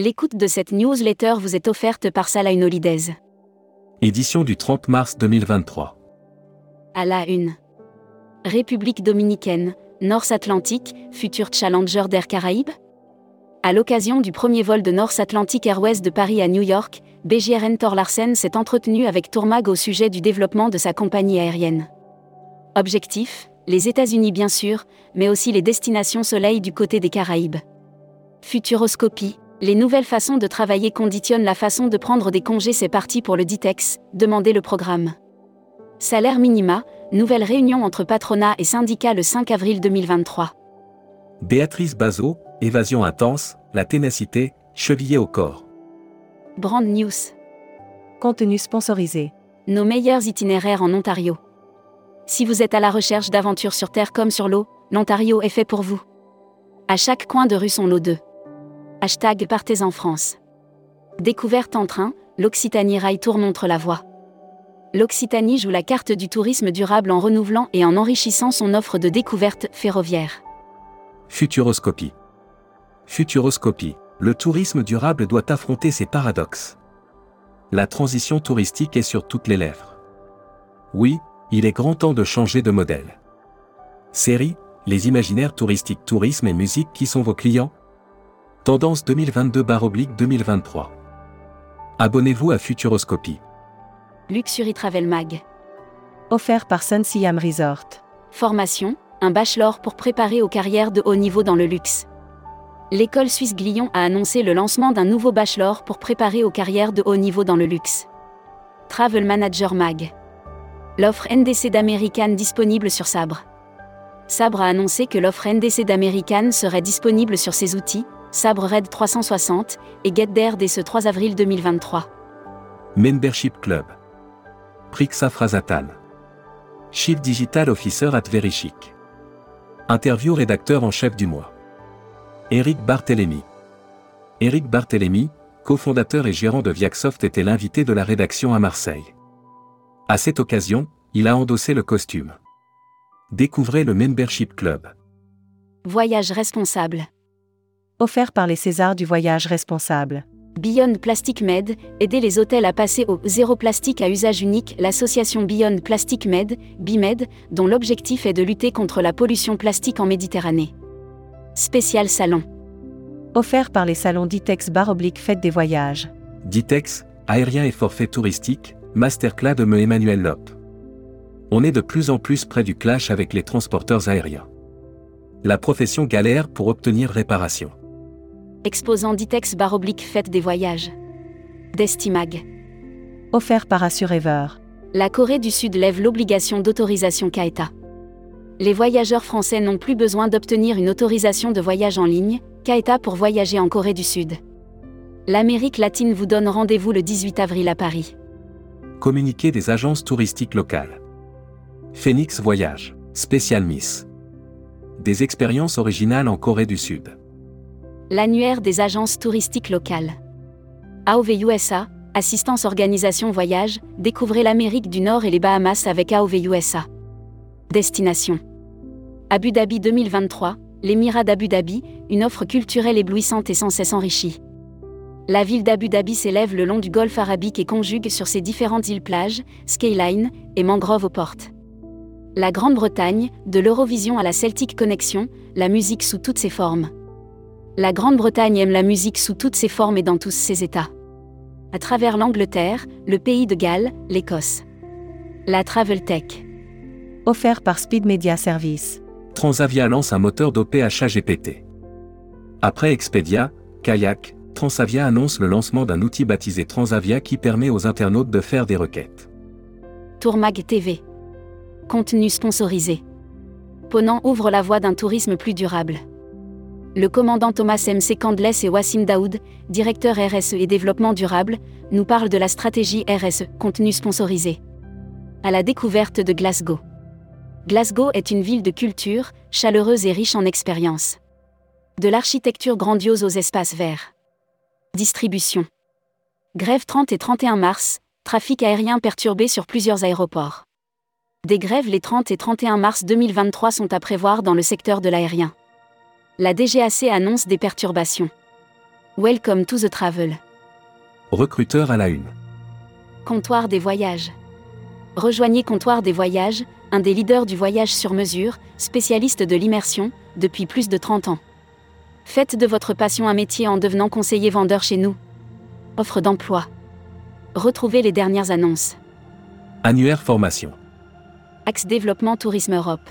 L'écoute de cette newsletter vous est offerte par Salah Holidays. Édition du 30 mars 2023. À la une. République dominicaine, North Atlantic, futur challenger d'Air Caraïbes À l'occasion du premier vol de North Atlantic Airways de Paris à New York, BGRN Thor Larsen s'est entretenu avec Tourmag au sujet du développement de sa compagnie aérienne. Objectif les États-Unis bien sûr, mais aussi les destinations soleil du côté des Caraïbes. Futuroscopie, les nouvelles façons de travailler conditionnent la façon de prendre des congés, c'est parti pour le DITEX, demandez le programme. Salaire minima, nouvelle réunion entre patronat et syndicats le 5 avril 2023. Béatrice Bazot, évasion intense, la ténacité, chevillée au corps. Brand News. Contenu sponsorisé. Nos meilleurs itinéraires en Ontario. Si vous êtes à la recherche d'aventures sur terre comme sur l'eau, l'Ontario est fait pour vous. À chaque coin de rue son lot de Hashtag Partez en France. Découverte en train, l'Occitanie Rail Tour montre la voie. L'Occitanie joue la carte du tourisme durable en renouvelant et en enrichissant son offre de découverte ferroviaire. Futuroscopie. Futuroscopie. Le tourisme durable doit affronter ses paradoxes. La transition touristique est sur toutes les lèvres. Oui, il est grand temps de changer de modèle. Série, les imaginaires touristiques tourisme et musique qui sont vos clients Tendance 2022-2023. Abonnez-vous à Futuroscopie. Luxury Travel Mag. Offert par Sun Siam Resort. Formation, un bachelor pour préparer aux carrières de haut niveau dans le luxe. L'école suisse Glion a annoncé le lancement d'un nouveau bachelor pour préparer aux carrières de haut niveau dans le luxe. Travel Manager Mag. L'offre NDC d'American disponible sur Sabre. Sabre a annoncé que l'offre NDC d'American serait disponible sur ses outils, Sabre Red 360 et GetDair dès ce 3 avril 2023. Membership Club. Prixa Frazatan. Chief Digital Officer at Verichic. Interview rédacteur en chef du mois. Eric Barthélémy. Eric Barthélémy, cofondateur et gérant de Viacsoft était l'invité de la rédaction à Marseille. À cette occasion, il a endossé le costume. Découvrez le Membership Club. Voyage responsable offert par les Césars du voyage responsable. Beyond Plastic Med, aider les hôtels à passer au zéro plastique à usage unique. L'association Beyond Plastic Med, BIMED, dont l'objectif est de lutter contre la pollution plastique en Méditerranée. Spécial salon. Offert par les salons Ditex Bar Oblique Fête des Voyages. Ditex, aérien et forfait touristique, masterclass de Emmanuel Lop. On est de plus en plus près du clash avec les transporteurs aériens. La profession galère pour obtenir réparation exposant Ditex baroblique Fête des voyages. Destimag. Offert par Assurever. La Corée du Sud lève l'obligation d'autorisation Kaeta. Les voyageurs français n'ont plus besoin d'obtenir une autorisation de voyage en ligne, Kaeta pour voyager en Corée du Sud. L'Amérique latine vous donne rendez-vous le 18 avril à Paris. Communiqué des agences touristiques locales. Phoenix Voyage, Spécial Miss. Des expériences originales en Corée du Sud. L'annuaire des agences touristiques locales. AOV USA, Assistance Organisation Voyage, découvrez l'Amérique du Nord et les Bahamas avec AOV USA. Destination. Abu Dhabi 2023, l'Émirat d'Abu Dhabi, une offre culturelle éblouissante et sans cesse enrichie. La ville d'Abu Dhabi s'élève le long du golfe arabique et conjugue sur ses différentes îles-plages, skyline et mangroves aux portes. La Grande-Bretagne, de l'Eurovision à la Celtic Connection, la musique sous toutes ses formes. La Grande-Bretagne aime la musique sous toutes ses formes et dans tous ses états. À travers l'Angleterre, le pays de Galles, l'Écosse. La Travel Tech. Offert par Speed Media Service. Transavia lance un moteur d'OPHA GPT. Après Expedia, Kayak, Transavia annonce le lancement d'un outil baptisé Transavia qui permet aux internautes de faire des requêtes. Tourmag TV. Contenu sponsorisé. Ponant ouvre la voie d'un tourisme plus durable le commandant Thomas M. Candless et Wassim Daoud, directeur RSE et développement durable, nous parlent de la stratégie RSE, contenu sponsorisé. À la découverte de Glasgow. Glasgow est une ville de culture, chaleureuse et riche en expériences. De l'architecture grandiose aux espaces verts. Distribution. Grève 30 et 31 mars, trafic aérien perturbé sur plusieurs aéroports. Des grèves les 30 et 31 mars 2023 sont à prévoir dans le secteur de l'aérien la DGAC annonce des perturbations. Welcome to the travel. Recruteur à la une. Comptoir des voyages. Rejoignez Comptoir des voyages, un des leaders du voyage sur mesure, spécialiste de l'immersion, depuis plus de 30 ans. Faites de votre passion un métier en devenant conseiller vendeur chez nous. Offre d'emploi. Retrouvez les dernières annonces. Annuaire formation. Axe Développement Tourisme Europe.